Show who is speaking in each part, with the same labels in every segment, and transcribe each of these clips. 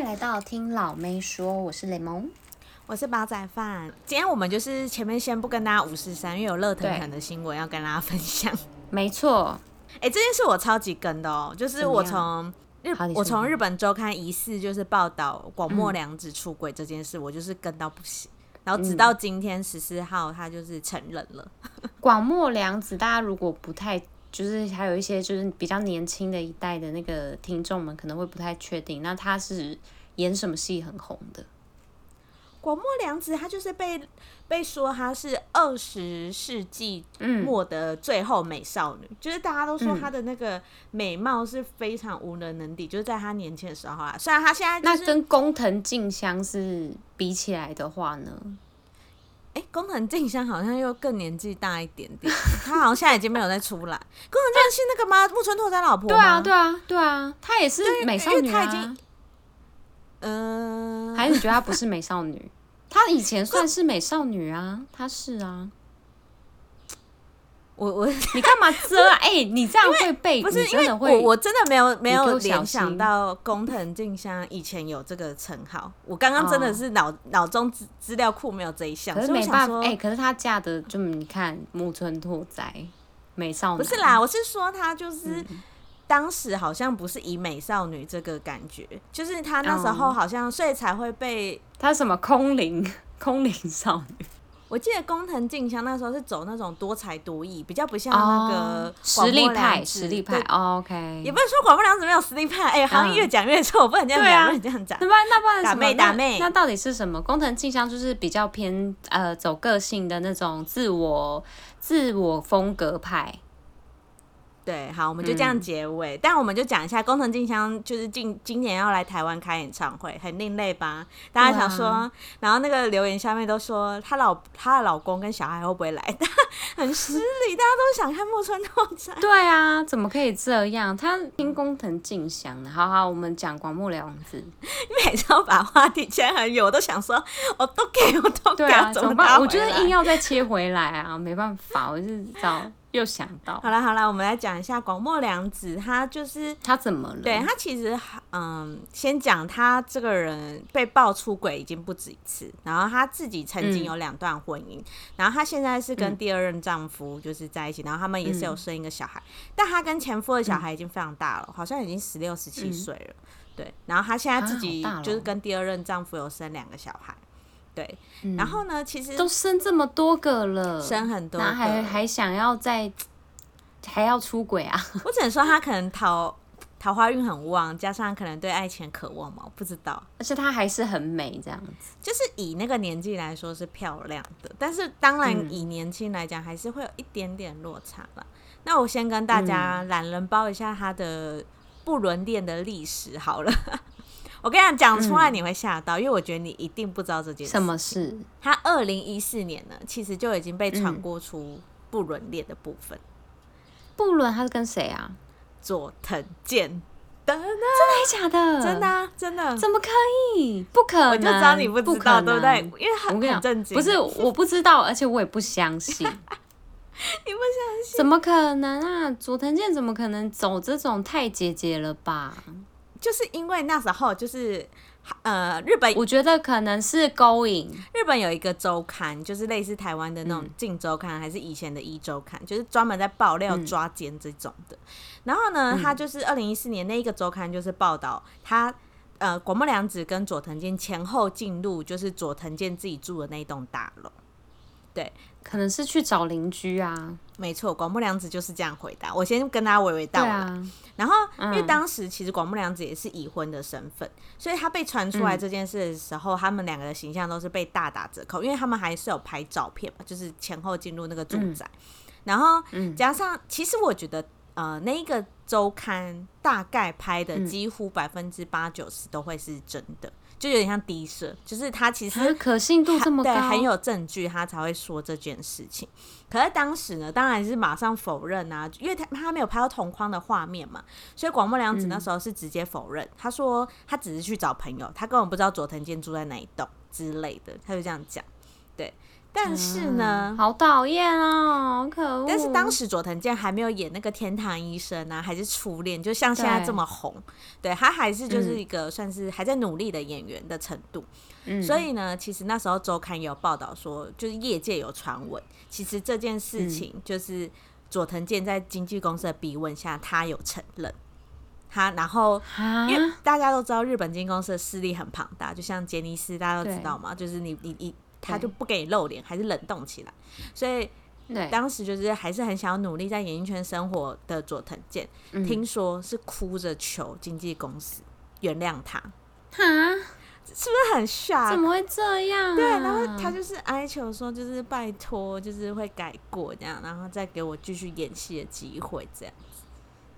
Speaker 1: 迎来到听老妹说，我是雷蒙，
Speaker 2: 我是煲仔饭。今天我们就是前面先不跟大家五四三，因为有热腾腾的新闻要跟大家分享。
Speaker 1: 没错，
Speaker 2: 哎、欸，这件事我超级跟的哦，就是我从日我从日本周刊疑似就是报道广末凉子出轨这件事，嗯，我就是跟到不行。然后直到今天十四号，他就是承认了。
Speaker 1: 广末凉子，大家如果不太就是还有一些就是比较年轻的一代的那个听众们可能会不太确定，那他是演什么戏很红的？
Speaker 2: 广末凉子，她就是被被说她是二十世纪末的最后美少女，嗯，就是大家都说她的那个美貌是非常无人能敌，嗯，就是在她年轻的时候啊。虽然她现在，就是，
Speaker 1: 那跟工藤静香是比起来的话呢？
Speaker 2: 哎，工藤静香好像又更年纪大一点点，她好像现在已经没有再出来。工藤静香是那个吗？木村拓哉老婆？
Speaker 1: 对啊，对啊，对啊，她也是美少女啊。
Speaker 2: 嗯、呃，
Speaker 1: 还是你觉得她不是美少女？她以前算是美少女啊，她是啊。
Speaker 2: 我我
Speaker 1: 你干嘛遮啊？哎、欸，你这样会被
Speaker 2: 不是因为我我真的没有没有联想到工藤静香以前有这个称号。我刚刚真的是脑脑、哦、中资资料库没有这一项，
Speaker 1: 可是没办法。哎、欸，可是她嫁的就你看木村拓哉美少女，
Speaker 2: 不是啦，我是说她就是。嗯当时好像不是以美少女这个感觉，就是她那时候好像，所以才会被
Speaker 1: 她什么空灵空灵少女。
Speaker 2: 我记得工藤静香那时候是走那种多才多艺，比较不像那个
Speaker 1: 实力派，实力派。哦、OK，
Speaker 2: 也不是说广末凉子没有实力派，哎、欸，好像越讲越错，我不能这样讲，不能这样讲。
Speaker 1: 那不然那不然
Speaker 2: 打妹打妹
Speaker 1: 那，那到底是什么？工藤静香就是比较偏呃走个性的那种自我自我风格派。
Speaker 2: 对，好，我们就这样结尾。嗯、但我们就讲一下，工藤静香就是今今年要来台湾开演唱会，很另类吧？大家想说，然后那个留言下面都说，她老她的老公跟小孩会不会来？很失礼，大家都想看木村拓哉。
Speaker 1: 对啊，怎么可以这样？他听工藤静香的。好好，我们讲广木良子。
Speaker 2: 你每次都把话题切很远，我都想说，我都给我都给，啊、怎么办？
Speaker 1: 我觉得硬要再切回来啊，没办法，我就是找。又想到，
Speaker 2: 好了好了，我们来讲一下广末凉子，他就是
Speaker 1: 他怎么了？
Speaker 2: 对他其实，嗯，先讲他这个人被爆出轨已经不止一次，然后他自己曾经有两段婚姻，嗯，然后她现在是跟第二任丈夫就是在一起，然后他们也是有生一个小孩，嗯，但她跟前夫的小孩已经非常大了，好像已经十六十七岁了，对，然后她现在自己就是跟第二任丈夫有生两个小孩。对，然后呢？其实
Speaker 1: 都生这么多个了，
Speaker 2: 生很多个，
Speaker 1: 那还还想要再还要出轨啊？
Speaker 2: 我只能说他可能桃桃花运很旺，加上可能对爱情渴望嘛，我不知道。
Speaker 1: 而且他还是很美，这样子，
Speaker 2: 就是以那个年纪来说是漂亮的，但是当然以年轻来讲，还是会有一点点落差吧。嗯、那我先跟大家懒人包一下他的不伦恋的历史好了。我跟你讲，讲出来你会吓到，嗯，因为我觉得你一定不知道这件事。
Speaker 1: 什么事？
Speaker 2: 他二零一四年呢，其实就已经被传播出不伦恋的部分。
Speaker 1: 不伦，他是跟谁啊？
Speaker 2: 佐藤健。真的
Speaker 1: 假的？
Speaker 2: 真的啊，真的？
Speaker 1: 怎么可以？不可能！
Speaker 2: 我就知道你不知道，对不对？因为很很震惊。
Speaker 1: 不是，我不知道，而且我也不相信。
Speaker 2: 你不相信？
Speaker 1: 怎么可能啊？佐藤健怎么可能走这种太姐姐了吧？
Speaker 2: 就是因为那时候就是，呃，日本
Speaker 1: 我觉得可能是勾引。
Speaker 2: 日本有一个周刊，就是类似台湾的那种《镜周刊》，还是以前的《一周刊》，就是专门在爆料抓奸这种的。然后呢，他就是二零一四年那一个周刊，就是报道他呃广末凉子跟佐藤健前后进入，就是佐藤健自己住的那栋大楼。对，
Speaker 1: 可能是去找邻居啊。
Speaker 2: 没错，广木凉子就是这样回答。我先跟大家娓娓道来。啊、然后、嗯，因为当时其实广木凉子也是已婚的身份，所以他被传出来这件事的时候，嗯、他们两个的形象都是被大打折扣。因为他们还是有拍照片嘛，就是前后进入那个住宅。嗯、然后加上，其实我觉得，呃，那一个周刊大概拍的几乎百分之八九十都会是真的。就有点像低设，就是他其实
Speaker 1: 可信度这么高，
Speaker 2: 对，很有证据，他才会说这件事情。可是当时呢，当然是马上否认啊，因为他他没有拍到同框的画面嘛，所以广末凉子那时候是直接否认，嗯，他说他只是去找朋友，他根本不知道佐藤健住在哪一栋之类的，他就这样讲。对，但是呢，
Speaker 1: 嗯、好讨厌哦，可恶！
Speaker 2: 但是当时佐藤健还没有演那个《天堂医生》啊，还是初恋，就像现在这么红，对，对他还是就是一个算是还在努力的演员的程度。嗯，所以呢，其实那时候周刊有报道说，就是业界有传闻，其实这件事情就是佐藤健在经纪公司的逼问下，他有承认。他然后，因为大家都知道日本经纪公司的势力很庞大，就像杰尼斯，大家都知道嘛，就是你你你。他就不给你露脸，还是冷冻起来，所以当时就是还是很想要努力在演艺圈生活的佐藤健，嗯、听说是哭着求经纪公司原谅他，哈，是不是很吓？
Speaker 1: 怎么会这样、啊？
Speaker 2: 对，然后他就是哀求说，就是拜托，就是会改过这样，然后再给我继续演戏的机会这样子。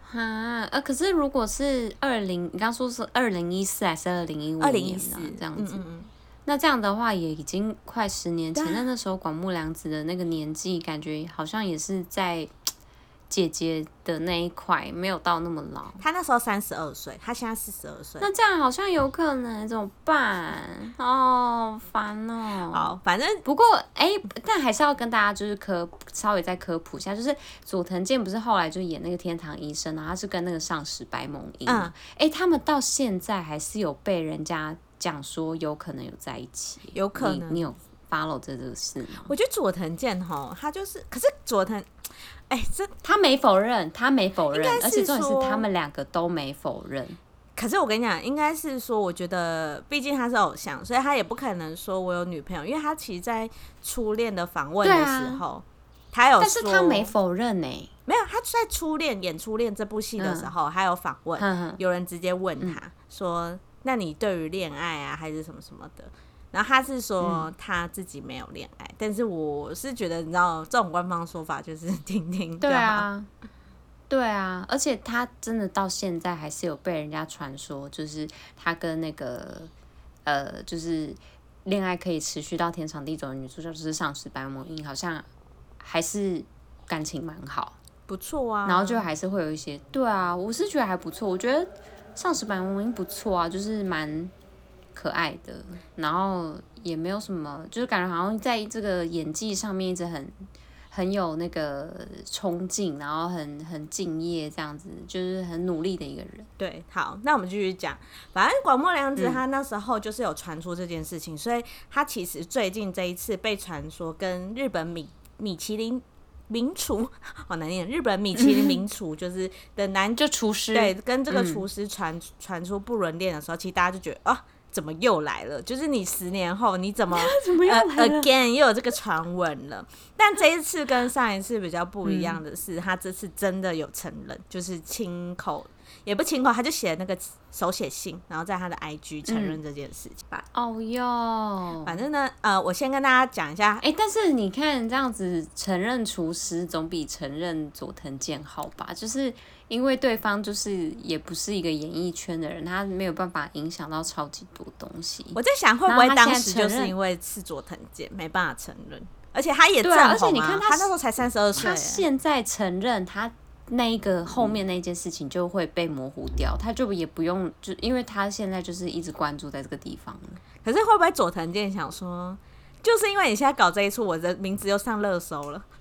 Speaker 1: 哈，呃，可是如果是二零，你刚说是二零一四还是二零一五年？二零一四这样子。嗯嗯那这样的话也已经快十年前，那那时候广木凉子的那个年纪，感觉好像也是在姐姐的那一块，没有到那么老。
Speaker 2: 她那时候三十二岁，她现在四十二岁。
Speaker 1: 那这样好像有可能怎么办？哦，烦哦。
Speaker 2: 好，反正
Speaker 1: 不过哎、欸，但还是要跟大家就是科稍微再科普一下，就是佐藤健不是后来就演那个天堂医生，然后他是跟那个上石白萌音，哎、嗯欸，他们到现在还是有被人家。讲说有可能有在一起，
Speaker 2: 有可能
Speaker 1: 你，你有 follow 这个事吗？
Speaker 2: 我觉得佐藤健哈，他就是，可是佐藤，哎、欸，这
Speaker 1: 他没否认，他没否认，而且重点是他们两个都没否认。
Speaker 2: 可是我跟你讲，应该是说，我觉得毕竟他是偶像，所以他也不可能说我有女朋友，因为他其实，在初恋的访问的时候，啊、他有，
Speaker 1: 但是他没否认呢、欸，
Speaker 2: 没有，他在初恋演初恋这部戏的时候，还、嗯、有访问，有人直接问他、嗯、说。那你对于恋爱啊，还是什么什么的？然后他是说他自己没有恋爱，嗯，但是我是觉得，你知道，这种官方说法就是 听听。
Speaker 1: 对啊，对啊，而且他真的到现在还是有被人家传说，就是他跟那个呃，就是恋爱可以持续到天长地久的女主角，就是上矢白魔音，好像还是感情蛮好，
Speaker 2: 不错啊。
Speaker 1: 然后就还是会有一些，对啊，我是觉得还不错，我觉得。上石板文音不错啊，就是蛮可爱的，然后也没有什么，就是感觉好像在这个演技上面一直很很有那个冲劲，然后很很敬业这样子，就是很努力的一个人。
Speaker 2: 对，好，那我们继续讲，反正广末凉子他那时候就是有传出这件事情，嗯，所以他其实最近这一次被传说跟日本米米其林。名厨 好难念，日本米其林名厨 就是的男就厨师，对，跟这个厨师传传、嗯、出不伦恋的时候，其实大家就觉得啊，怎么又来了？就是你十年后你怎么
Speaker 1: 怎么又来了、uh,
Speaker 2: again 又有这个传闻了？但这一次跟上一次比较不一样的是，嗯、他这次真的有承认，就是亲口。也不亲口，他就写那个手写信，然后在他的 IG 承认这件事情吧。
Speaker 1: 哦哟，
Speaker 2: 反正呢，呃，我先跟大家讲一下。
Speaker 1: 哎、欸，但是你看这样子承认厨师，总比承认佐藤健好吧？就是因为对方就是也不是一个演艺圈的人，他没有办法影响到超级多东西。
Speaker 2: 我在想，会不会当时就是因为是佐藤健没办法承认，而且他也正红、啊、而且你看他，他那时候才三十二岁，他
Speaker 1: 现在承认他。那一个后面那件事情就会被模糊掉，他就也不用，就因为他现在就是一直关注在这个地方。
Speaker 2: 可是会不会佐藤健想说，就是因为你现在搞这一出，我的名字又上热搜了，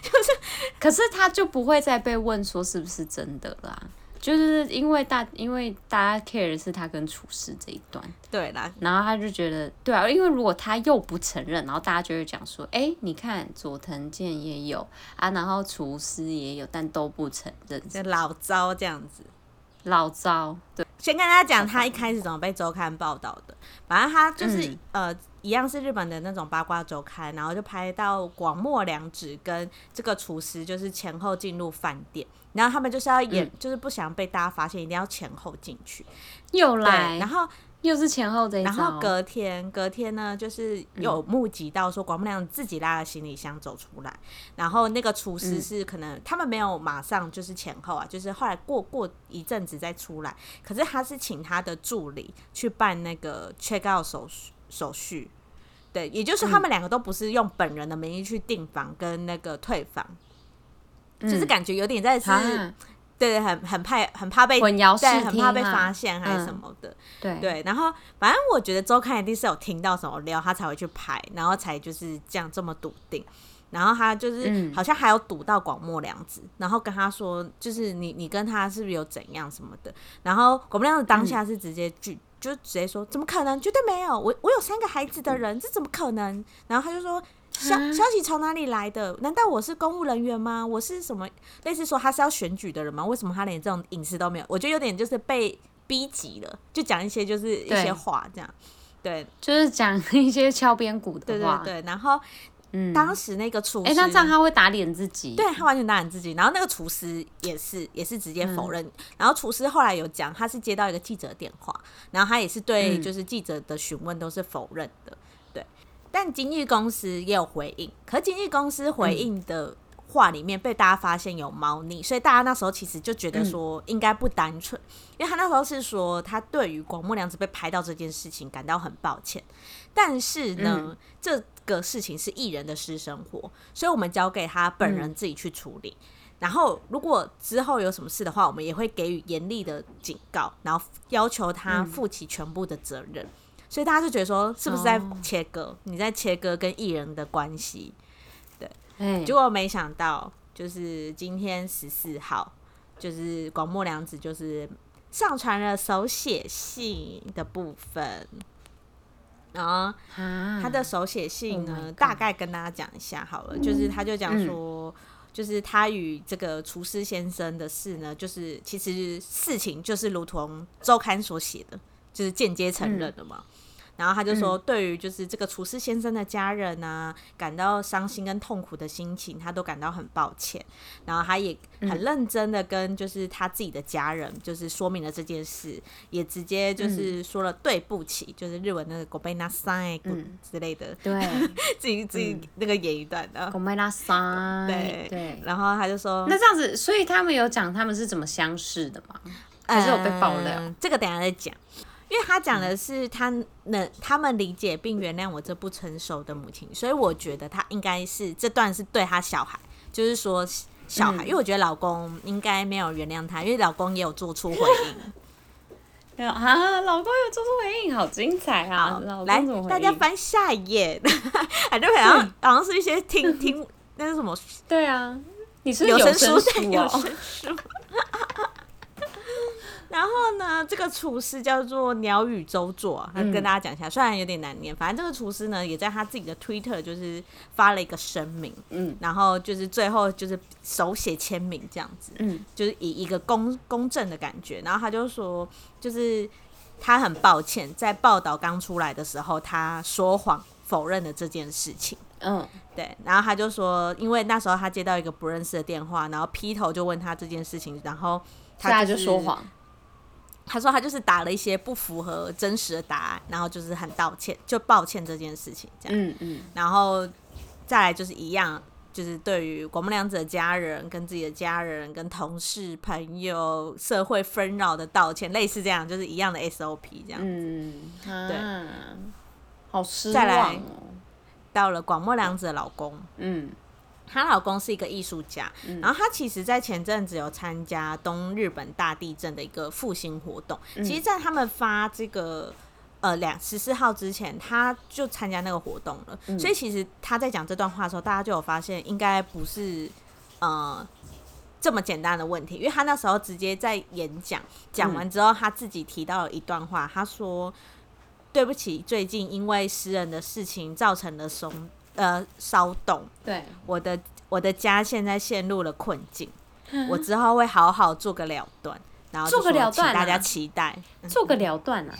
Speaker 2: 就是，
Speaker 1: 可是他就不会再被问说是不是真的啦。就是因为大，因为大家 care 的是他跟厨师这一段，
Speaker 2: 对啦，
Speaker 1: 然后他就觉得，对啊，因为如果他又不承认，然后大家就会讲说，哎、欸，你看佐藤健也有啊，然后厨师也有，但都不承认，
Speaker 2: 就老糟这样子，
Speaker 1: 老糟。对，
Speaker 2: 先跟大家讲他一开始怎么被周刊报道的，反正他就是、嗯、呃，一样是日本的那种八卦周刊，然后就拍到广末凉子跟这个厨师就是前后进入饭店。然后他们就是要演，嗯、就是不想被大家发现，一定要前后进去。
Speaker 1: 又来，
Speaker 2: 然后
Speaker 1: 又是前后这一招。
Speaker 2: 然后隔天，隔天呢，就是有目击到说广末凉子自己拉着行李箱走出来，嗯、然后那个厨师是可能他们没有马上就是前后啊，就是后来过过一阵子再出来。可是他是请他的助理去办那个 check out 手手续，对，也就是他们两个都不是用本人的名义去订房跟那个退房。就是感觉有点在是，对，对对，很很怕很怕被
Speaker 1: 混淆视听、啊，
Speaker 2: 很怕被发现还是什么的。嗯、
Speaker 1: 对
Speaker 2: 对，然后反正我觉得周刊一定是有听到什么料，他才会去拍，然后才就是这样这么笃定。然后他就是好像还有堵到广末凉子，嗯、然后跟他说，就是你你跟他是不是有怎样什么的？然后广末凉子当下是直接拒，嗯、就直接说怎么可能？绝对没有，我我有三个孩子的人，这怎么可能？然后他就说消消息从哪里来的？难道我是公务人员吗？我是什么？类似说他是要选举的人吗？为什么他连这种隐私都没有？我觉得有点就是被逼急了，就讲一些就是一些话这样，
Speaker 1: 对，就是讲一些敲边鼓的话，
Speaker 2: 对对对，然后。嗯，当时那个厨师，哎、
Speaker 1: 欸，那这样他会打脸自己？
Speaker 2: 对，他完全打脸自己。然后那个厨师也是，也是直接否认。嗯、然后厨师后来有讲，他是接到一个记者电话，然后他也是对，就是记者的询问都是否认的。嗯、对，但经纪公司也有回应，可经纪公司回应的话里面被大家发现有猫腻，所以大家那时候其实就觉得说应该不单纯，嗯、因为他那时候是说他对于广末凉子被拍到这件事情感到很抱歉，但是呢，嗯、这。个事情是艺人的私生活，所以我们交给他本人自己去处理。嗯、然后，如果之后有什么事的话，我们也会给予严厉的警告，然后要求他负起全部的责任。嗯、所以大家就觉得说，是不是在切割？哦、你在切割跟艺人的关系？结果没想到，就是今天十四号，就是广末凉子就是上传了手写信的部分。然后他的手写信呢，大概跟大家讲一下好了，就是他就讲说，就是他与这个厨师先生的事呢，就是其实事情就是如同周刊所写的，就是间接承认的嘛。然后他就说，对于就是这个厨师先生的家人啊，感到伤心跟痛苦的心情，他都感到很抱歉。然后他也很认真的跟就是他自己的家人，就是说明了这件事，也直接就是说了对不起，就是日文那个ごめんなさい之类的。对，自己自己那个演一段的
Speaker 1: ごめんなさい。
Speaker 2: 对对。然后他就说，
Speaker 1: 那这样子，所以他们有讲他们是怎么相识的吗？还是有被爆料？
Speaker 2: 这个等下再讲。 因为他讲的是他能他们理解并原谅我这不成熟的母亲，所以我觉得他应该是这段是对他小孩，就是说小孩，嗯、因为我觉得老公应该没有原谅他，因为老公也有做出回应。
Speaker 1: 对啊，老公有做出回应，好精彩啊！
Speaker 2: 来，大家翻下一页，感觉好像好像是一些听 听那是什么？
Speaker 1: 对啊，你是有声书有声书哦。
Speaker 2: 然后呢，这个厨师叫做鸟语周作，他跟大家讲一下，嗯、虽然有点难念，反正这个厨师呢，也在他自己的 Twitter 就是发了一个声明，嗯，然后就是最后就是手写签名这样子，嗯，就是以一个公公正的感觉，然后他就说，就是他很抱歉，在报道刚出来的时候，他说谎否认了这件事情，嗯，对，然后他就说，因为那时候他接到一个不认识的电话，然后劈头就问他这件事情，然后他
Speaker 1: 就说谎。
Speaker 2: 他说他就是打了一些不符合真实的答案，然后就是很道歉，就抱歉这件事情这样。嗯嗯。然后再来就是一样，就是对于广末凉子的家人、跟自己的家人、跟同事、朋友、社会纷扰的道歉，类似这样，就是一样的 SOP 这样。嗯。对。
Speaker 1: 好失望。
Speaker 2: 再来，到了广末凉子的老公。嗯。她老公是一个艺术家，嗯、然后她其实，在前阵子有参加东日本大地震的一个复兴活动。嗯、其实，在他们发这个呃两十四号之前，她就参加那个活动了。嗯、所以，其实她在讲这段话的时候，大家就有发现，应该不是呃这么简单的问题，因为她那时候直接在演讲讲完之后，她自己提到了一段话，她说：“对不起，最近因为私人的事情造成了松。”呃，骚动。对，我的我的家现在陷入了困境，嗯、我之后会好好做个了断，然后做个了断，大家期待
Speaker 1: 做个了断啊。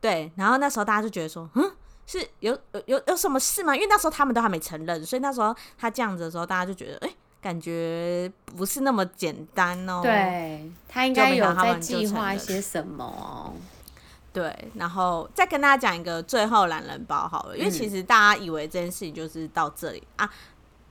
Speaker 2: 对，然后那时候大家就觉得说，嗯，是有有有有什么事吗？因为那时候他们都还没承认，所以那时候他这样子的时候，大家就觉得，哎、欸，感觉不是那么简单哦。
Speaker 1: 对，他应该有在计划一些什么哦。
Speaker 2: 对，然后再跟大家讲一个最后懒人包好了，因为其实大家以为这件事情就是到这里、嗯、啊。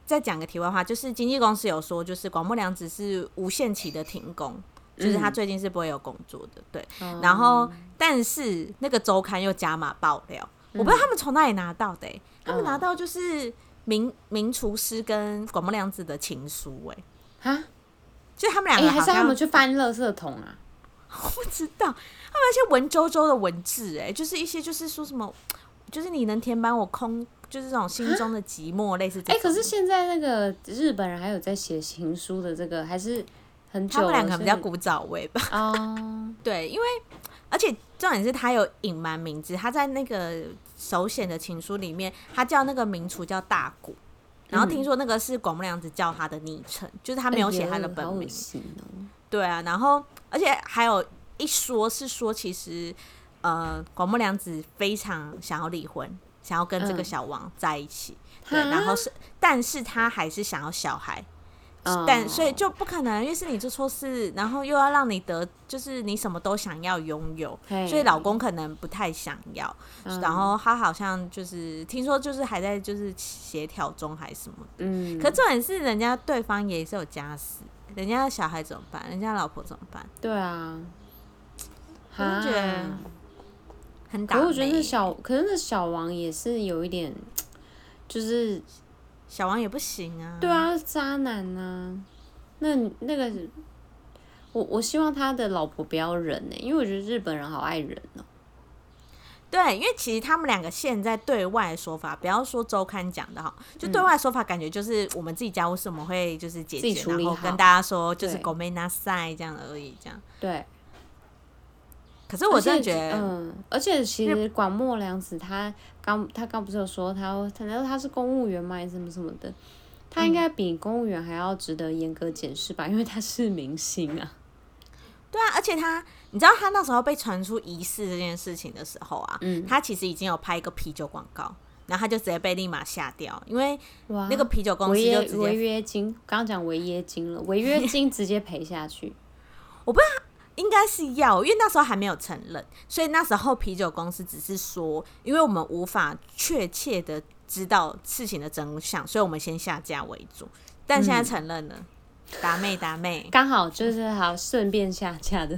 Speaker 2: 再讲个题外话，就是经纪公司有说，就是广末凉子是无限期的停工，就是他最近是不会有工作的。对，嗯、然后但是那个周刊又加码爆料，嗯、我不知道他们从哪里拿到的、欸，他们拿到就是名名厨师跟广末凉子的情书、欸，哎，哈，就他们两个好像，
Speaker 1: 还是他们去翻垃圾桶啊？
Speaker 2: 我不知道，他们那些文绉绉的文字，哎，就是一些就是说什么，就是你能填满我空，就是这种心中的寂寞，类似这种。哎，
Speaker 1: 可是现在那个日本人还有在写情书的这个，还是很久。他
Speaker 2: 们两个比较古早味吧？哦，对，因为而且重点是他有隐瞒名字，他在那个手写的情书里面，他叫那个名厨叫大谷。然后听说那个是广木凉子叫他的昵称，嗯、就是他没有写他的本名。对啊，然后而且还有一说是说，其实呃，广木凉子非常想要离婚，想要跟这个小王在一起。嗯、对，然后是，但是他还是想要小孩。但所以就不可能，因为是你做错事，然后又要让你得，就是你什么都想要拥有，所以老公可能不太想要。然后他好像就是听说就是还在就是协调中还是什么的。嗯。可重点是人家对方也是有家室，人家的小孩怎么办？人家老婆怎么办？
Speaker 1: 对啊。
Speaker 2: 我就觉得很打。
Speaker 1: 可我觉得那小，可是那小王也是有一点，就是。
Speaker 2: 小王也不行啊！
Speaker 1: 对啊，渣男啊！那那个，我我希望他的老婆不要忍呢、欸，因为我觉得日本人好爱忍哦、喔。
Speaker 2: 对，因为其实他们两个现在对外的说法，不要说周刊讲的哈，就对外说法，感觉就是我们自己家务事我们会就是解决，然后跟大家说就是ごめんなさい这样而已，这样。
Speaker 1: 对。
Speaker 2: 可是我真的觉得，
Speaker 1: 嗯，而且其实广末凉子他刚他刚不是有说他，他难道他是公务员吗？还是什么什么的？他应该比公务员还要值得严格检视吧？因为他是明星啊。
Speaker 2: 对啊，而且他，你知道他那时候被传出疑似这件事情的时候啊，嗯，他其实已经有拍一个啤酒广告，然后他就直接被立马下掉，因为那个啤酒公司就直接违
Speaker 1: 约金，刚刚讲违约金了，违约金直接赔下去。
Speaker 2: 我不知道。应该是要，因为那时候还没有承认，所以那时候啤酒公司只是说，因为我们无法确切的知道事情的真相，所以我们先下架为主。但现在承认了，打妹达妹，
Speaker 1: 刚好就是好顺便下架的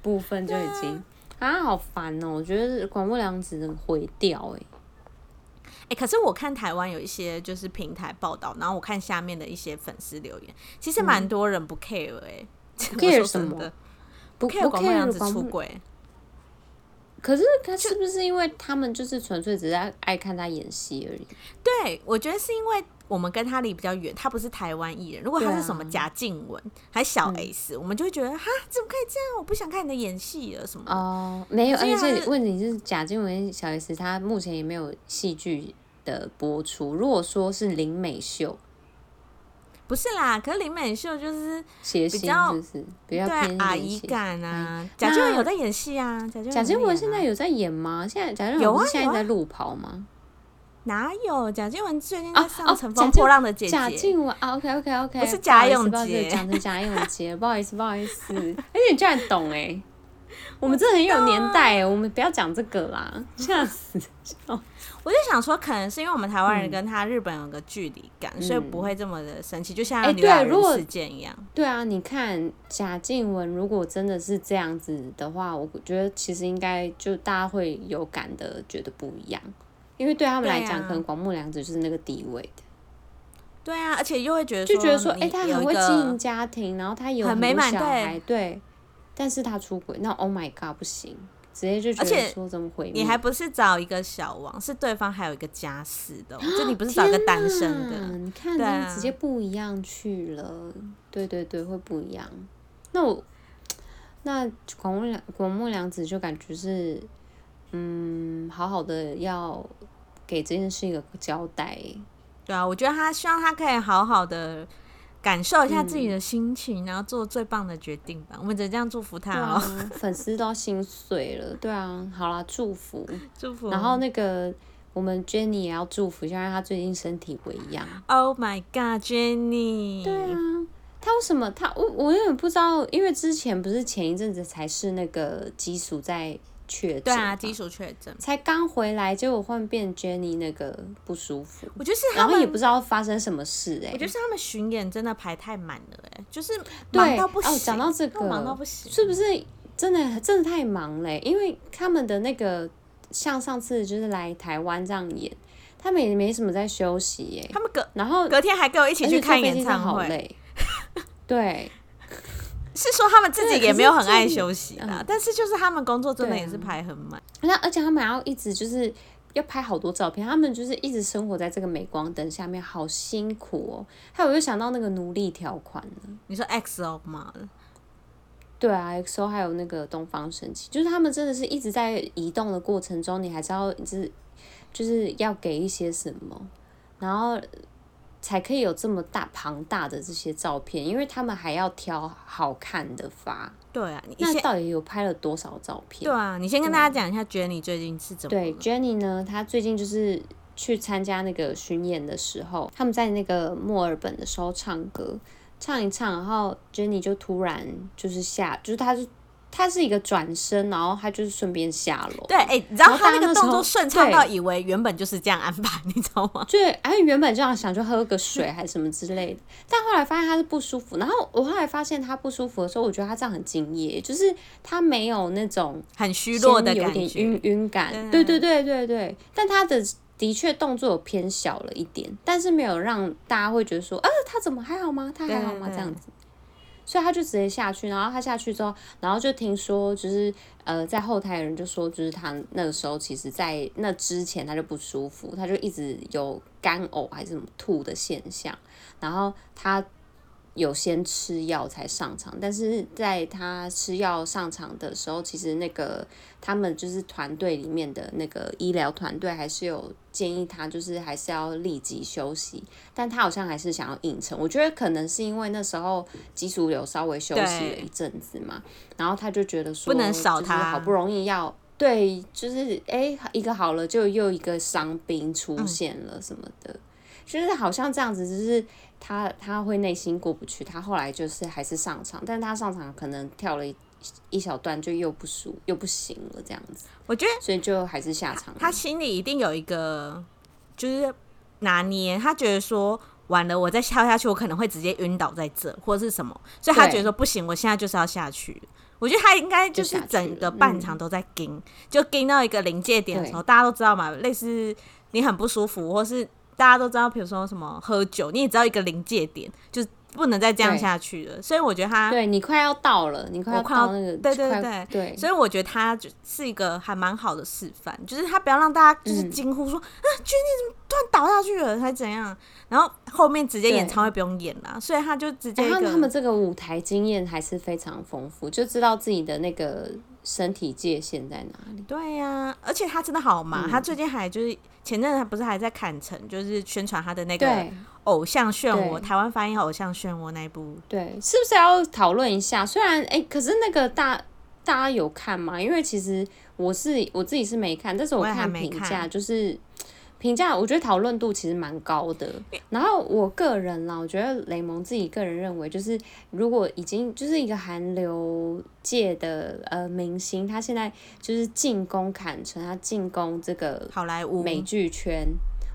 Speaker 1: 部分就已经啊，啊，好烦哦！我觉得广播良只能毁掉哎
Speaker 2: 哎，可是我看台湾有一些就是平台报道，然后我看下面的一些粉丝留言，其实蛮多人不 care 哎、
Speaker 1: 嗯、，care 什么？
Speaker 2: 不 care 广末凉子出轨，
Speaker 1: 可是他是不是因为他们就是纯粹只是爱爱看他演戏而已？
Speaker 2: 对，我觉得是因为我们跟他离比较远，他不是台湾艺人。如果他是什么贾静雯，啊、还小 S，、嗯、我们就会觉得哈，怎么可以这样？我不想看你的演戏了什么？
Speaker 1: 哦，没有，而且问题是贾静雯、小 S，她目前也没有戏剧的播出。如果说是林美秀。
Speaker 2: 不是啦，可是林美秀就是比较
Speaker 1: 比较偏
Speaker 2: 阿姨感啊。贾静雯有在演戏啊，贾
Speaker 1: 静雯现在有在演吗？现在贾静雯现在在路跑吗？
Speaker 2: 哪有？贾静雯最近在上《乘风破浪的姐姐》。
Speaker 1: 贾静雯啊，OK OK OK，
Speaker 2: 不是贾永杰，
Speaker 1: 讲成贾永杰，不好意思不好意思。而且你居然懂哎，我们真的很有年代哎，我们不要讲这个啦，吓死！
Speaker 2: 我就想说，可能是因为我们台湾人跟他日本有个距离感，嗯、所以不会这么的生气，就像刘亚仁事件一样。
Speaker 1: 对啊，你看贾静雯如果真的是这样子的话，我觉得其实应该就大家会有感的觉得不一样，因为对他们来讲，啊、可能广木良子就是那个地位的。
Speaker 2: 对啊，而且又会觉得
Speaker 1: 就觉得说，哎、欸，他很会经营家庭，然后他有很多小孩，对，对，但是他出轨，那 Oh my God，不行。直接就觉得说怎么回？
Speaker 2: 你还不是找一个小王，是对方还有一个家室的，就你不是找一个单身的。
Speaker 1: 你看，这直接不一样去了。对对对，会不一样。那我那广木良广木良子就感觉是，嗯，好好的要给这件事一个交代。
Speaker 2: 对啊，我觉得他希望他可以好好的。感受一下自己的心情，嗯、然后做最棒的决定吧。我们只能这样祝福他哦。
Speaker 1: 啊、粉丝都心碎了，对啊，好啦，祝福，
Speaker 2: 祝福。
Speaker 1: 然后那个我们 Jenny 也要祝福一下，因为她最近身体不一样。
Speaker 2: Oh my God，Jenny！
Speaker 1: 对啊，她为什么？她我我有点不知道，因为之前不是前一阵子才是那个激素在。确诊，对
Speaker 2: 啊，基础确诊，
Speaker 1: 才刚回来，结果换变 Jenny 那个不舒服。
Speaker 2: 我觉得是他们，
Speaker 1: 然后也不知道发生什么事哎、欸。
Speaker 2: 我觉得是他们巡演真的排太满了哎、欸，就是忙到不行。哦，
Speaker 1: 讲到这个，
Speaker 2: 忙到不行，
Speaker 1: 是不是真的真的太忙嘞、欸？因为他们的那个像上次就是来台湾这样演，他们也没什么在休息哎、欸。
Speaker 2: 他们隔
Speaker 1: 然后
Speaker 2: 隔天还跟我一起去看演唱会，
Speaker 1: 好累。对。
Speaker 2: 是说他们自己也没有很爱休息啦，嗯、但是就是他们工作真的也是排很满。
Speaker 1: 那、啊、而且他们还要一直就是要拍好多照片，他们就是一直生活在这个镁光灯下面，好辛苦哦。还有我就想到那个奴隶条款了，
Speaker 2: 你说 XO 吗？
Speaker 1: 对啊，XO 还有那个东方神起，就是他们真的是一直在移动的过程中，你还是要就是就是要给一些什么，然后。才可以有这么大庞大的这些照片，因为他们还要挑好看的发。
Speaker 2: 对啊，
Speaker 1: 那到底有拍了多少照片？
Speaker 2: 对啊，你先跟大家讲一下 Jennie 最近是怎么？
Speaker 1: 对，Jennie 呢，她最近就是去参加那个巡演的时候，他们在那个墨尔本的时候唱歌，唱一唱，然后 Jennie 就突然就是下，就是她就。他是一个转身，然后他就是顺便下楼。
Speaker 2: 对，哎、欸，你知道他那个动作顺畅到以为原本就是这样安排，你知道吗？
Speaker 1: 对，哎，原本这样想就喝个水还是什么之类的，但后来发现他是不舒服。然后我后来发现他不舒服的时候，我觉得他这样很敬业，就是他没有那种
Speaker 2: 很虚弱的
Speaker 1: 有点晕晕感。对对对对对，但他的的确动作有偏小了一点，但是没有让大家会觉得说，啊，他怎么还好吗？他还好吗？这样子。所以他就直接下去，然后他下去之后，然后就听说，就是呃，在后台的人就说，就是他那个时候其实，在那之前他就不舒服，他就一直有干呕还是什么吐的现象，然后他。有先吃药才上场，但是在他吃药上场的时候，其实那个他们就是团队里面的那个医疗团队还是有建议他，就是还是要立即休息，但他好像还是想要硬撑。我觉得可能是因为那时候激素有稍微休息了一阵子嘛，然后他就觉得说
Speaker 2: 不能少他，
Speaker 1: 好不容易要对，就是哎、欸、一个好了，就又一个伤兵出现了什么的，嗯、就是好像这样子，就是。他他会内心过不去，他后来就是还是上场，但是他上场可能跳了一一小段就又不输又不行了这样子，
Speaker 2: 我觉得，
Speaker 1: 所以就还是下场。
Speaker 2: 他心里一定有一个就是拿捏，他觉得说完了，我再跳下去，我可能会直接晕倒在这或者是什么，所以他觉得说不行，我现在就是要下去。我觉得他应该就是整个半场都在盯，就盯到一个临界点的时候，大家都知道嘛，类似你很不舒服或是。大家都知道，比如说什么喝酒，你也知道一个临界点，就不能再这样下去了。所以我觉得他
Speaker 1: 对你快要到了，你快要到那个
Speaker 2: 对对对对，所以我觉得他就是一个还蛮好的示范，就是他不要让大家就是惊呼说、嗯、啊，Jennie 怎么突然倒下去了，还怎样？然后后面直接演唱会不用演了，所以他就直接。
Speaker 1: 然后他们这个舞台经验还是非常丰富，就知道自己的那个身体界限在哪里。
Speaker 2: 对呀、啊，而且他真的好忙，嗯、他最近还就是。前阵子他不是还在砍城，就是宣传他的那个偶像漩涡，台湾翻译偶像漩涡那一部。
Speaker 1: 对，是不是要讨论一下？虽然哎、欸，可是那个大大家有看吗？因为其实我是我自己是没看，但是我看评价就是。评价我觉得讨论度其实蛮高的，然后我个人啦，我觉得雷蒙自己个人认为，就是如果已经就是一个韩流界的呃明星，他现在就是进攻坎城，他进攻这个好莱坞。美剧圈，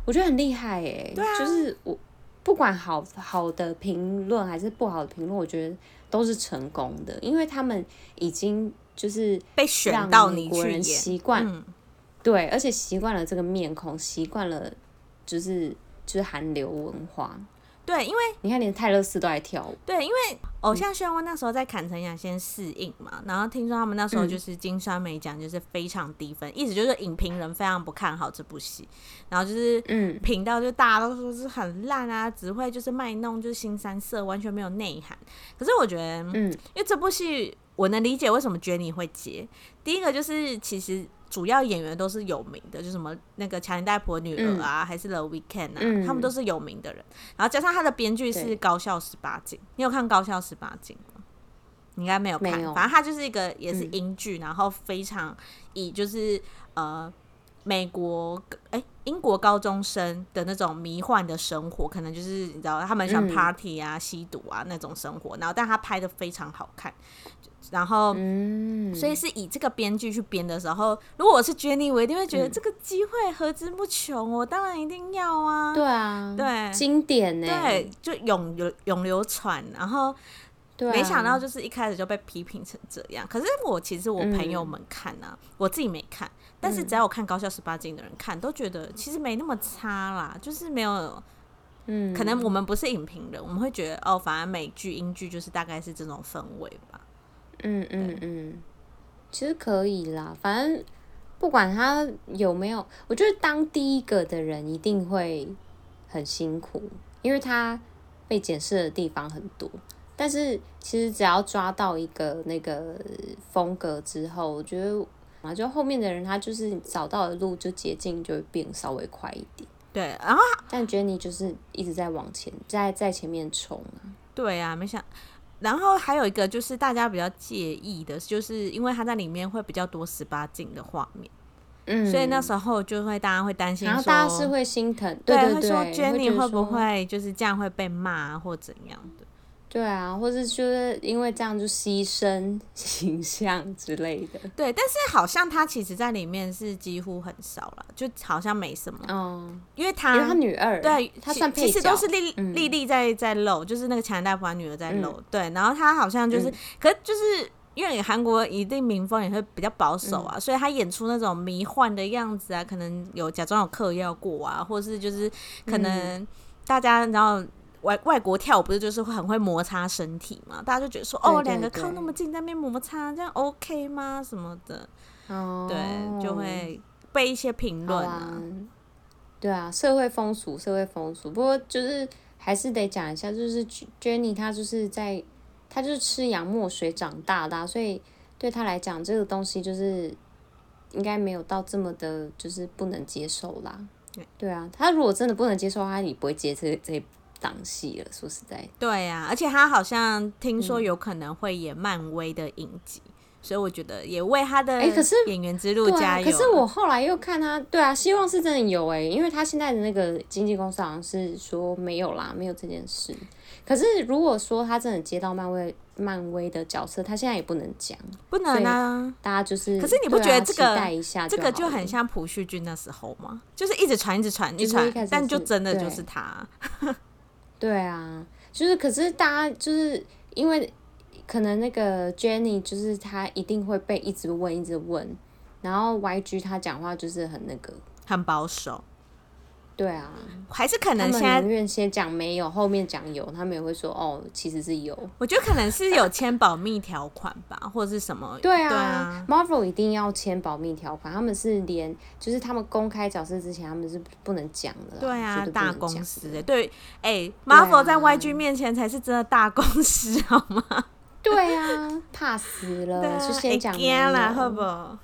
Speaker 1: 我觉得很厉害哎、欸，啊、就是我不管好好的评论还是不好的评论，我觉得都是成功的，因为他们已经就是
Speaker 2: 被选到你去演，
Speaker 1: 习惯。对，而且习惯了这个面孔，习惯了就是就是韩流文化。
Speaker 2: 对，因为
Speaker 1: 你看连泰勒斯都爱跳舞。
Speaker 2: 对，因为偶像漩涡那时候在坎城雅先适应嘛，然后听说他们那时候就是金酸梅奖就是非常低分，嗯、意思就是影评人非常不看好这部戏，然后就是嗯评到就大家都说是很烂啊，只会就是卖弄就是新三色，完全没有内涵。可是我觉得，嗯，因为这部戏我能理解为什么 Jennie 会接。第一个就是其实。主要演员都是有名的，就什么那个强尼戴普的女儿啊，嗯、还是 The Weeknd 啊，嗯、他们都是有名的人。然后加上他的编剧是高校十八禁，你有看高校十八禁吗？你应该没有看。有反正他就是一个也是英剧，嗯、然后非常以就是呃美国哎、欸、英国高中生的那种迷幻的生活，可能就是你知道他们喜欢 party 啊、嗯、吸毒啊那种生活。然后但他拍的非常好看。然后，嗯，所以是以这个编剧去编的时候，如果我是 Jennie，我一定会觉得这个机会何之不穷，我当然一定要啊。
Speaker 1: 对啊，
Speaker 2: 对，
Speaker 1: 经典呢，
Speaker 2: 对，就永流永流传。然后，对，没想到就是一开始就被批评成这样。可是我其实我朋友们看啊，我自己没看，但是只要我看高校十八禁的人看，都觉得其实没那么差啦，就是没有。嗯，可能我们不是影评人，我们会觉得哦，反而美剧、英剧就是大概是这种氛围吧。
Speaker 1: 嗯嗯嗯，其实可以啦，反正不管他有没有，我觉得当第一个的人一定会很辛苦，因为他被检视的地方很多。但是其实只要抓到一个那个风格之后，我觉得啊，就后面的人他就是找到的路就捷径就会变稍微快一点。
Speaker 2: 对，然后
Speaker 1: 但觉得你就是一直在往前，在在前面冲啊。
Speaker 2: 对啊，没想。然后还有一个就是大家比较介意的，就是因为他在里面会比较多十八禁的画面，嗯，所以那时候就会大家会担心然后，
Speaker 1: 大家是会心疼，对对对，
Speaker 2: 会说 Jenny 会不会就是这样会被骂或怎样的。
Speaker 1: 对啊，或是就是因为这样就牺牲 形象之类的。
Speaker 2: 对，但是好像他其实在里面是几乎很少了，就好像没什么。
Speaker 1: 嗯，
Speaker 2: 因为他，
Speaker 1: 因为他女二，
Speaker 2: 对，
Speaker 1: 他算
Speaker 2: 其实都是丽丽丽在在露，就是那个强大夫女儿在露。嗯、对，然后他好像就是，嗯、可是就是因为韩国一定民风也会比较保守啊，嗯、所以他演出那种迷幻的样子啊，可能有假装有嗑药过啊，或是就是可能大家然后。外外国跳舞不是就是会很会摩擦身体嘛？大家就觉得说，哦，两个靠那么近在那边摩擦，这样 OK 吗？什么的，哦，对，就会被一些评论啊。
Speaker 1: 对啊，社会风俗，社会风俗。不过就是还是得讲一下，就是 Jenny 她就是在她就是吃洋墨水长大的啊，所以对她来讲，这个东西就是应该没有到这么的，就是不能接受啦。对，对啊，她如果真的不能接受他也，不会接这这。档戏了，说实在，
Speaker 2: 对呀、啊，而且他好像听说有可能会演漫威的影集，嗯、所以我觉得也为他的哎，可是演员之路加油、欸可。可是我
Speaker 1: 后来又看他，对啊，希望是真的有哎、欸，因为他现在的那个经纪公司好像是说没有啦，没有这件事。可是如果说他真的接到漫威漫威的角色，他现在也不能讲，
Speaker 2: 不能啊，
Speaker 1: 大家就是。
Speaker 2: 可是你不觉得这个、
Speaker 1: 啊、一下
Speaker 2: 这个就很像朴叙俊那时候吗？就是一直传，一直传，一直传，但就真的就是他。
Speaker 1: 对啊，就是可是大家就是因为可能那个 Jenny 就是她一定会被一直问一直问，然后 YG 他讲话就是很那个
Speaker 2: 很保守。
Speaker 1: 对啊，
Speaker 2: 还是可能现在宁
Speaker 1: 愿先讲没有，后面讲有，他们也会说哦，其实是有。
Speaker 2: 我觉得可能是有签保密条款吧，或者是什么？
Speaker 1: 对啊，，Marvel 一定要签保密条款，他们是连就是他们公开角色之前，他们是不能讲的。
Speaker 2: 对啊，大公司哎，对，哎、欸、，Marvel 在 YG 面前才是真的大公司，好吗？
Speaker 1: 对啊，怕死了，啊、就先讲没有
Speaker 2: 了，好不好？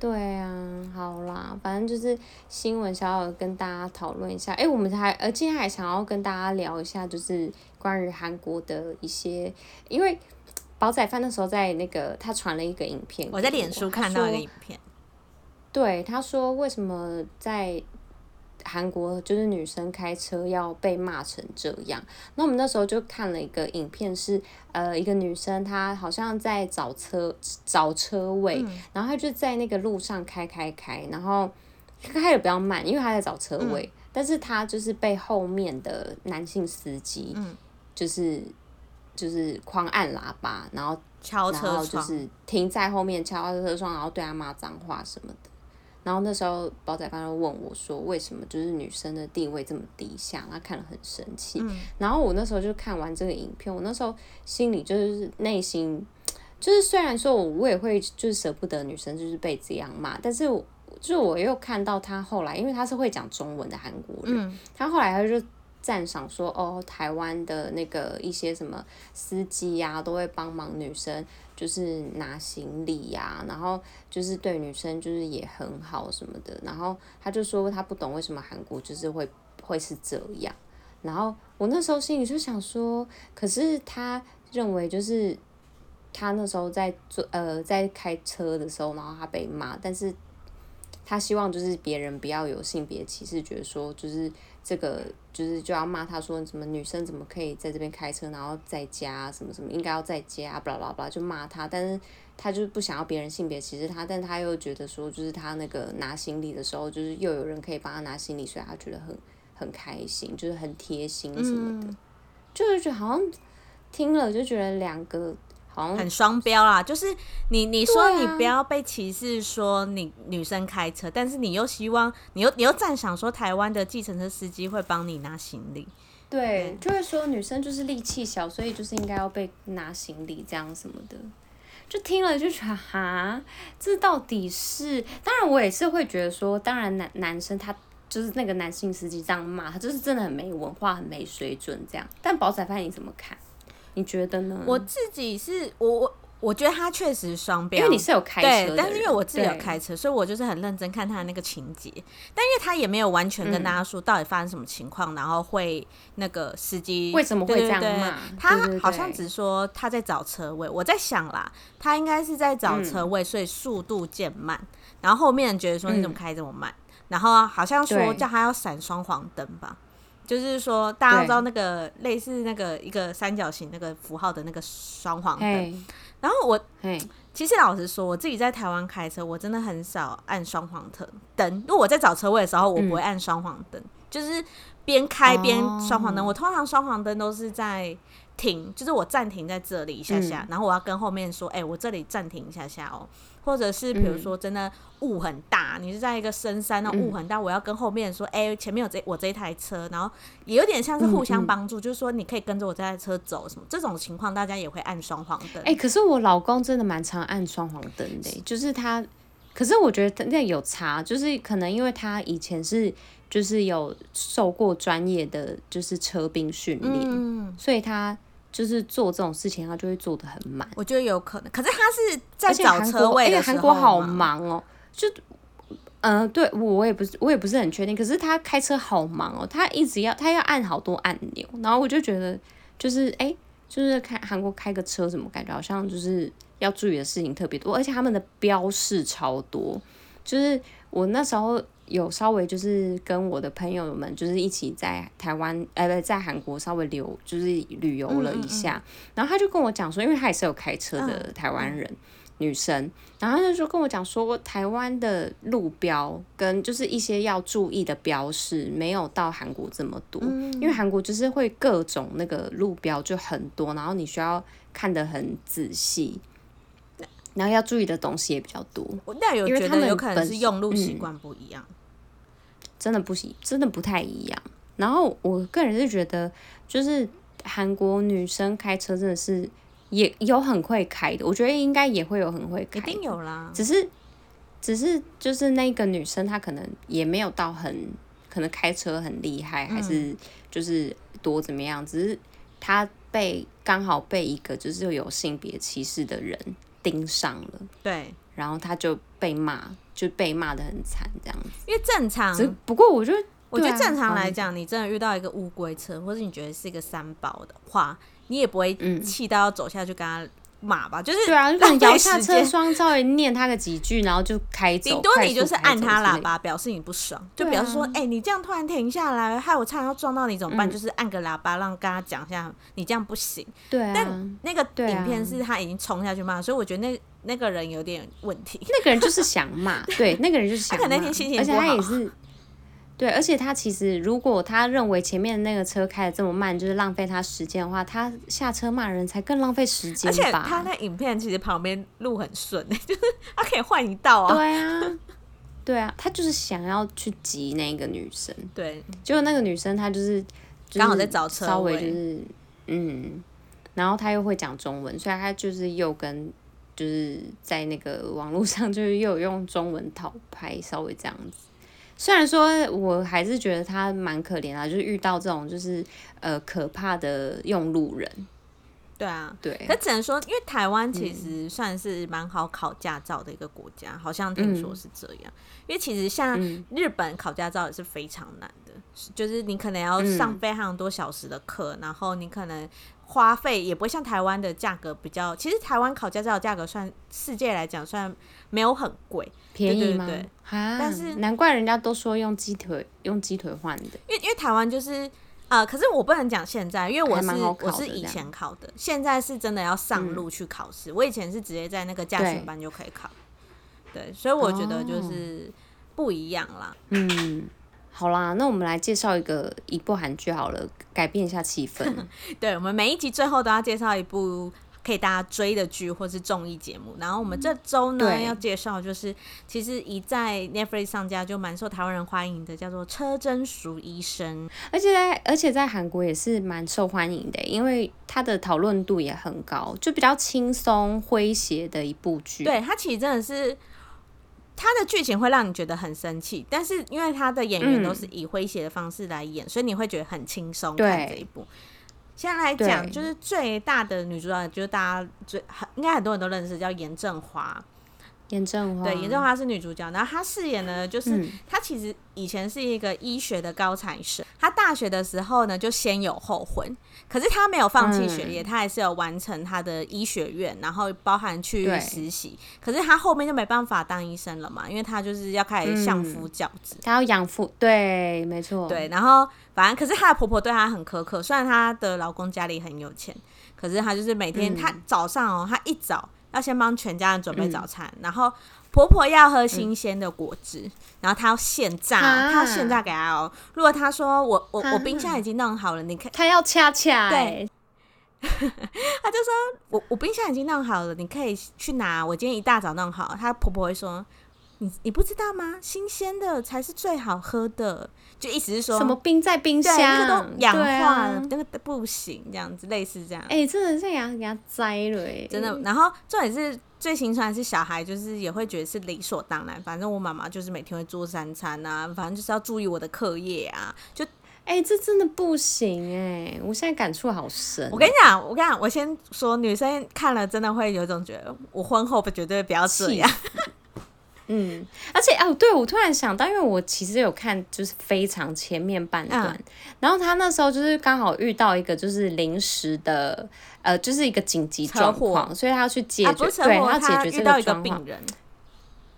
Speaker 1: 对啊，好啦，反正就是新闻，小小跟大家讨论一下。哎，我们还呃，今天还想要跟大家聊一下，就是关于韩国的一些，因为宝仔饭那时候在那个他传了一个影片，
Speaker 2: 我在脸书看到一个影片，
Speaker 1: 对，他说为什么在。韩国就是女生开车要被骂成这样，那我们那时候就看了一个影片是，是呃一个女生她好像在找车找车位，嗯、然后她就在那个路上开开开，然后开的比较慢，因为她在找车位，嗯、但是她就是被后面的男性司机，就是、嗯、就是狂按喇叭，然后
Speaker 2: 敲车窗，
Speaker 1: 就是停在后面敲车窗，然后对她骂脏话什么的。然后那时候宝仔刚刚问我说：“为什么就是女生的地位这么低下？”他看了很生气。嗯、然后我那时候就看完这个影片，我那时候心里就是内心，就是虽然说我我也会就是舍不得女生就是被这样骂，但是我就我又看到他后来，因为他是会讲中文的韩国人，嗯、他后来他就赞赏说：“哦，台湾的那个一些什么司机呀、啊，都会帮忙女生。”就是拿行李呀、啊，然后就是对女生就是也很好什么的，然后他就说他不懂为什么韩国就是会会是这样，然后我那时候心里就想说，可是他认为就是他那时候在做呃在开车的时候，然后他被骂，但是他希望就是别人不要有性别歧视，觉得说就是。这个就是就要骂他说什么女生怎么可以在这边开车，然后在家什么什么应该要在家，巴拉巴拉就骂他，但是他就是不想要别人性别歧视他，但他又觉得说就是他那个拿行李的时候，就是又有人可以帮他拿行李，所以他觉得很很开心，就是很贴心什么的，嗯、就是觉得好像听了就觉得两个
Speaker 2: 很双标啦。就是你你说你不要被歧视，说你女生开车，啊、但是你又希望你又你又赞赏说台湾的计程车司机会帮你拿行李。
Speaker 1: 对，就是说女生就是力气小，所以就是应该要被拿行李这样什么的。就听了就觉得哈，这到底是？当然我也是会觉得说，当然男男生他就是那个男性司机这样骂他，就是真的很没文化、很没水准这样。但宝仔饭你怎么看？你觉得呢？
Speaker 2: 我自己是我我。我觉得他确实双标，
Speaker 1: 因为你是有开
Speaker 2: 车但是因为我自己有开车，所以我就是很认真看他的那个情节。但因为他也没有完全跟大家说到底发生什么情况，嗯、然后会那个司机
Speaker 1: 为什么会这样骂？
Speaker 2: 他好像只说他在找车位。我在想啦，他应该是在找车位，所以速度渐慢。嗯、然后后面人觉得说你怎么开这么慢？嗯、然后好像说叫他要闪双黄灯吧，就是说大家都知道那个类似那个一个三角形那个符号的那个双黄灯。然后我，其实老实说，我自己在台湾开车，我真的很少按双黄灯。如果我在找车位的时候，我不会按双黄灯，嗯、就是边开边双黄灯。哦、我通常双黄灯都是在停，就是我暂停在这里一下下，嗯、然后我要跟后面说，哎、欸，我这里暂停一下下哦。或者是比如说真的雾很大，嗯、你是在一个深山，那雾很大，我要跟后面说，哎、欸，前面有这我这一台车，然后也有点像是互相帮助，就是说你可以跟着我这台车走什么这种情况，大家也会按双黄灯。
Speaker 1: 哎、欸，可是我老公真的蛮常按双黄灯的，就是他，可是我觉得那有差，就是可能因为他以前是就是有受过专业的就是车兵训练，嗯、所以他。就是做这种事情，他就会做的很慢。
Speaker 2: 我觉得有可能，可是他是在找车位的时候，
Speaker 1: 韩国好忙哦。就，嗯、呃，对，我也不是，我也不是很确定。可是他开车好忙哦，他一直要，他要按好多按钮。然后我就觉得，就是哎、欸，就是开韩国开个车，怎么感觉好像就是要注意的事情特别多，而且他们的标示超多。就是我那时候。有稍微就是跟我的朋友们就是一起在台湾，呃，不在韩国稍微留就是旅游了一下，嗯嗯嗯，然后他就跟我讲说，因为他也是有开车的台湾人、嗯、女生，然后他就跟我讲说，台湾的路标跟就是一些要注意的标识没有到韩国这么多，嗯、因为韩国就是会各种那个路标就很多，然后你需要看得很仔细。然后要注意的东西也比较多，
Speaker 2: 我那有觉得有可能是用路习惯不一样，嗯、
Speaker 1: 真的不行，真的不太一样。然后我个人是觉得，就是韩国女生开车真的是也有很会开的，我觉得应该也会有很会开，
Speaker 2: 一定有啦。
Speaker 1: 只是只是就是那个女生她可能也没有到很可能开车很厉害，还是就是多怎么样，只是她被刚好被一个就是有性别歧视的人。盯上了，
Speaker 2: 对，
Speaker 1: 然后他就被骂，就被骂的很惨，这样子。
Speaker 2: 因为正常，
Speaker 1: 不过我觉得，
Speaker 2: 我觉得正常来讲，你真的遇到一个乌龟车，或者你觉得是一个三宝的话，你也不会气到要走下去跟他骂吧？就是
Speaker 1: 对啊，就摇下车窗，稍微念他个几句，然后就开走。
Speaker 2: 顶多你就是按他喇叭，表示你不爽，就表示说，哎，你这样突然停下来，害我差点要撞到你，怎么办？就是按个喇叭，让跟他讲一下，你这样不行。
Speaker 1: 对啊。
Speaker 2: 但那个影片是他已经冲下去骂，所以我觉得那那个人有点问题。
Speaker 1: 那个人就是想骂，对，那个人就是 想骂。
Speaker 2: 他可能那天心情不好。
Speaker 1: 而且他也是。对，而且他其实，如果他认为前面那个车开的这么慢，就是浪费他时间的话，他下车骂人才更浪费时间吧。而且
Speaker 2: 他那影片其实旁边路很顺，就是他可以换一道啊。
Speaker 1: 对啊，对啊，他就是想要去挤那个女生。
Speaker 2: 对，
Speaker 1: 结果那个女生她就是
Speaker 2: 刚好在找车位，
Speaker 1: 稍微就是嗯，然后他又会讲中文，所以他就是又跟就是在那个网络上就是又有用中文讨拍，稍微这样子。虽然说，我还是觉得他蛮可怜啊，就是遇到这种就是呃可怕的用路人。
Speaker 2: 对啊，
Speaker 1: 对。
Speaker 2: 可只能说，因为台湾其实算是蛮好考驾照的一个国家，嗯、好像听说是这样。因为其实像日本考驾照也是非常难的，嗯、就是你可能要上非常多小时的课，嗯、然后你可能。花费也不会像台湾的价格比较，其实台湾考驾照的价格算世界来讲算没有很贵，
Speaker 1: 便宜吗？但是难怪人家都说用鸡腿用鸡腿换的，
Speaker 2: 因为因为台湾就是啊、呃，可是我不能讲现在，因为我是我是以前考的，现在是真的要上路去考试。嗯、我以前是直接在那个驾训班就可以考，对，对，所以我觉得就是不一样啦，
Speaker 1: 嗯。好啦，那我们来介绍一个一部韩剧好了，改变一下气氛。
Speaker 2: 对，我们每一集最后都要介绍一部可以大家追的剧或是综艺节目。然后我们这周呢、嗯、要介绍就是，其实一在 Netflix 上架就蛮受台湾人欢迎的，叫做《车真淑医生》，
Speaker 1: 而且在而且在韩国也是蛮受欢迎的，因为它的讨论度也很高，就比较轻松诙谐的一部剧。
Speaker 2: 对，它其实真的是。他的剧情会让你觉得很生气，但是因为他的演员都是以诙谐的方式来演，嗯、所以你会觉得很轻松看这一部。现在来讲，就是最大的女主角，就是大家最应该很多人都认识，叫严正花。
Speaker 1: 严正华，
Speaker 2: 对，严正华是女主角，然后她饰演的就是她、嗯、其实以前是一个医学的高材生，她大学的时候呢就先有后婚，可是她没有放弃学业，她、嗯、还是有完成她的医学院，然后包含去实习，可是她后面就没办法当医生了嘛，因为她就是要开始相夫教子，
Speaker 1: 她、嗯、要养父，对，没错，
Speaker 2: 对，然后反正可是她的婆婆对她很苛刻，虽然她的老公家里很有钱，可是她就是每天她、嗯、早上哦，她一早。要先帮全家人准备早餐，嗯、然后婆婆要喝新鲜的果汁，嗯、然后她要现榨，她要现榨给她哦。如果她说我我我冰箱已经弄好了，你看
Speaker 1: 她要恰恰
Speaker 2: 对，她就说我我冰箱已经弄好了，你可以去拿。我今天一大早弄好，她婆婆会说。你你不知道吗？新鲜的才是最好喝的，就意思是说
Speaker 1: 什么冰在冰箱，
Speaker 2: 那个都氧化了，那个不行，这样子类似这样。
Speaker 1: 哎、欸，真的这样给他摘了，
Speaker 2: 真的。然后重点是最心酸的是小孩，就是也会觉得是理所当然。反正我妈妈就是每天会做三餐啊，反正就是要注意我的课业啊。就
Speaker 1: 哎、欸，这真的不行哎！我现在感触好深。
Speaker 2: 我跟你讲，我跟你讲，我先说，女生看了真的会有一种觉得，我婚后不绝对不要这样。
Speaker 1: 嗯，而且哦，对，我突然想到，因为我其实有看，就是非常前面半段，嗯、然后他那时候就是刚好遇到一个就是临时的，呃，就是一个紧急状况，所以他要去解决，啊、对，他要解决这个状况。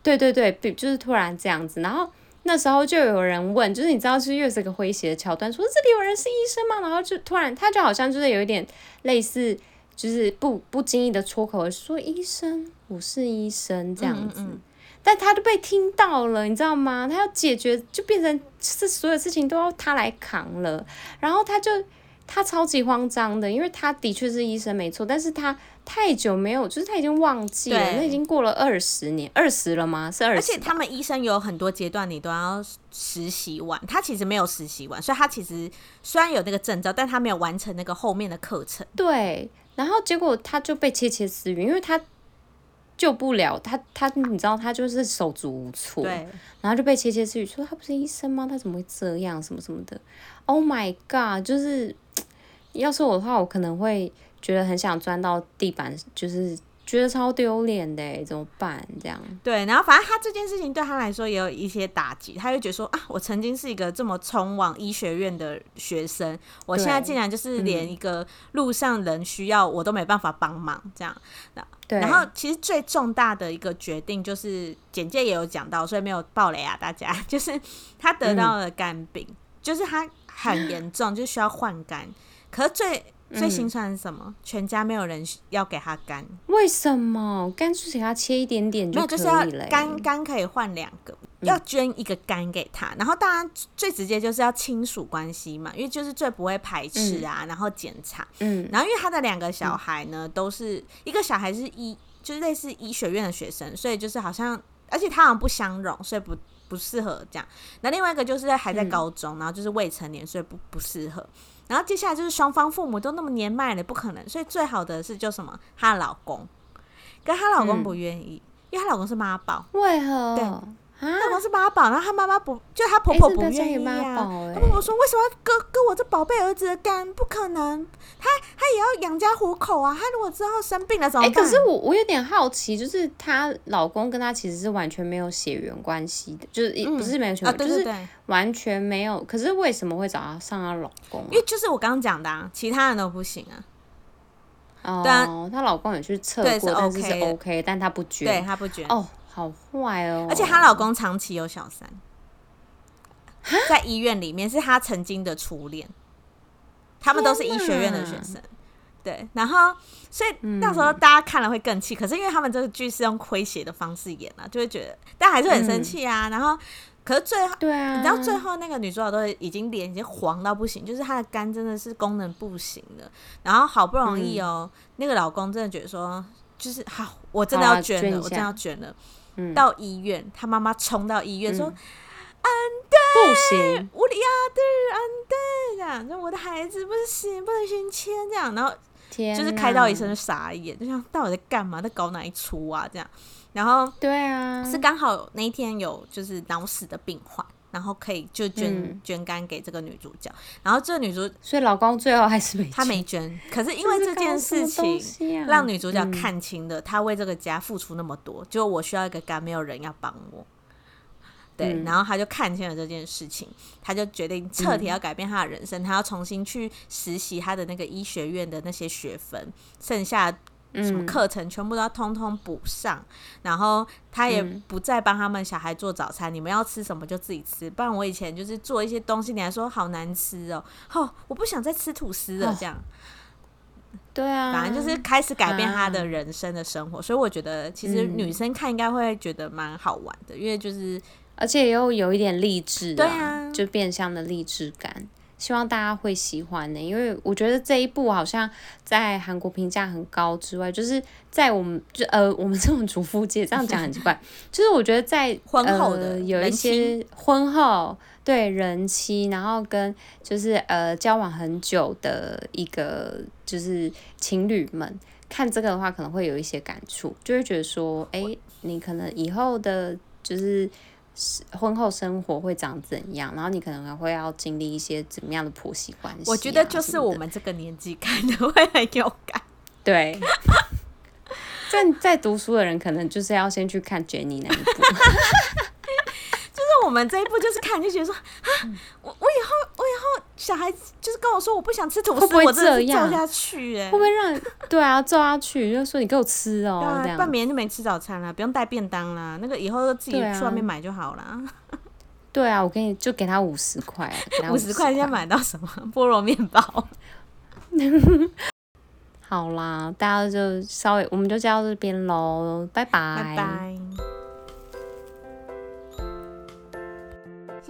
Speaker 1: 对对对，就是突然这样子，然后那时候就有人问，就是你知道，是又是个诙谐的桥段，说这里有人是医生吗？然后就突然他就好像就是有一点类似，就是不不经意的出口说医生，我是医生这样子。嗯嗯但他都被听到了，你知道吗？他要解决，就变成是所有事情都要他来扛了。然后他就他超级慌张的，因为他的确是医生没错，但是他太久没有，就是他已经忘记了，那已经过了二十年，二十了吗？是二十。而且
Speaker 2: 他们医生有很多阶段，你都要实习完。他其实没有实习完，所以他其实虽然有那个证照，但他没有完成那个后面的课程。
Speaker 1: 对，然后结果他就被窃窃私语，因为他。救不了他，他你知道他就是手足无措，对，然后就被窃窃私语说他不是医生吗？他怎么会这样？什么什么的？Oh my god！就是要是我的话，我可能会觉得很想钻到地板，就是。觉得超丢脸的，怎么办？这样
Speaker 2: 对，然后反正他这件事情对他来说也有一些打击，他就觉得说啊，我曾经是一个这么冲往医学院的学生，我现在竟然就是连一个路上人需要我都没办法帮忙，这样。对。然后其实最重大的一个决定就是简介也有讲到，所以没有暴雷啊，大家 就是他得到了肝病，嗯、就是他很严重，就需要换肝。可是最最心酸是什么？嗯、全家没有人要给他肝，
Speaker 1: 为什么？肝是给他切一点点就
Speaker 2: 是要肝肝可以换两个，嗯、要捐一个肝给他。然后当然最直接就是要亲属关系嘛，因为就是最不会排斥啊，嗯、然后检查。嗯，然后因为他的两个小孩呢，嗯、都是一个小孩是医，就是类似医学院的学生，所以就是好像，而且他好像不相容，所以不不适合这样。那另外一个就是还在高中，嗯、然后就是未成年，所以不不适合。然后接下来就是双方父母都那么年迈了，不可能，所以最好的是就什么，她老公，跟她老公不愿意，嗯、因为她老公是妈宝，
Speaker 1: 为何？对。
Speaker 2: 她老公是妈宝，然后她妈妈不，就她婆婆不愿意啊。她、欸欸、婆婆说：“为什么要割割我这宝贝儿子的肝？不可能，她她也要养家糊口啊。她如果之后生病了怎么办？”
Speaker 1: 哎、欸，可是我我有点好奇，就是她老公跟她其实是完全没有血缘关系的，就是不是没有血缘、就是完全没有。可是为什么会找她上她老公、啊？
Speaker 2: 因为就是我刚刚讲的、啊，其他人都不行啊。
Speaker 1: 哦，她、啊、老公也去测过，但是是 OK，但他不捐，
Speaker 2: 对他不捐
Speaker 1: 哦。好坏哦！
Speaker 2: 而且她老公长期有小三，在医院里面是她曾经的初恋，他们都是医学院的学生，对。然后，所以到时候大家看了会更气。可是因为他们这个剧是用诙谐的方式演啊，就会觉得，但还是很生气啊。然后可是最后，
Speaker 1: 对啊，
Speaker 2: 你知道最后那个女主角都已经脸已经黄到不行，就是她的肝真的是功能不行了。然后好不容易哦，嗯、那个老公真的觉得说，就是好，我真的要捐了，捐我真的要捐了。嗯、到医院，他妈妈冲到医院说：“安德、嗯，不行，我的亚德，安德，这样，就我的孩子不行，不能先签这样。”然后就是开到医生就傻眼，就想到底在干嘛，在搞哪一出啊？这样。然后对啊，是刚好那一天有就是脑死的病患，然后可以就捐、嗯、捐肝给这个女主角。然后这个女主，
Speaker 1: 所以老公最后还是没捐，
Speaker 2: 他没捐。可是因为这件事情，让女主角看清了，她为这个家付出那么多，嗯、就我需要一个肝，没有人要帮我。对，嗯、然后他就看清了这件事情，他就决定彻底要改变他的人生，嗯、他要重新去实习他的那个医学院的那些学分，剩下。什么课程全部都要通通补上，嗯、然后他也不再帮他们小孩做早餐，嗯、你们要吃什么就自己吃。不然我以前就是做一些东西，你还说好难吃哦，哦，我不想再吃吐司了，这样。
Speaker 1: 对啊，
Speaker 2: 反正就是开始改变他的人生的生活，啊、所以我觉得其实女生看应该会觉得蛮好玩的，嗯、因为就是
Speaker 1: 而且又有一点励志，
Speaker 2: 对啊，
Speaker 1: 就变相的励志感。希望大家会喜欢呢，因为我觉得这一部好像在韩国评价很高之外，就是在我们就呃我们这种主妇界这样讲很奇怪，就是我觉得在
Speaker 2: 婚后的、呃、
Speaker 1: 有一些婚后对人妻，然后跟就是呃交往很久的一个就是情侣们看这个的话，可能会有一些感触，就会觉得说，哎，你可能以后的就是。婚后生活会长怎样？然后你可能还会要经历一些怎么样的婆媳关系、啊？
Speaker 2: 我觉得就是我们这个年纪看的会很有感。
Speaker 1: 对，在在读书的人可能就是要先去看 Jenny 那一部。
Speaker 2: 我们这一步就是看就觉得说啊，我我以后我以后小孩子就是跟我说我不想吃吐司，会不会这样？我真的揍下去哎、欸，
Speaker 1: 会不会让对啊揍下去？就说你给我吃哦、喔，对啊，
Speaker 2: 半年就没吃早餐了，不用带便当啦，那个以后自己去外面买就好了。
Speaker 1: 对啊，我给你就给他五十块，
Speaker 2: 五十块现在买到什么菠萝面包？
Speaker 1: 好啦，大家就稍微我们就到这边喽，拜拜
Speaker 2: 拜拜。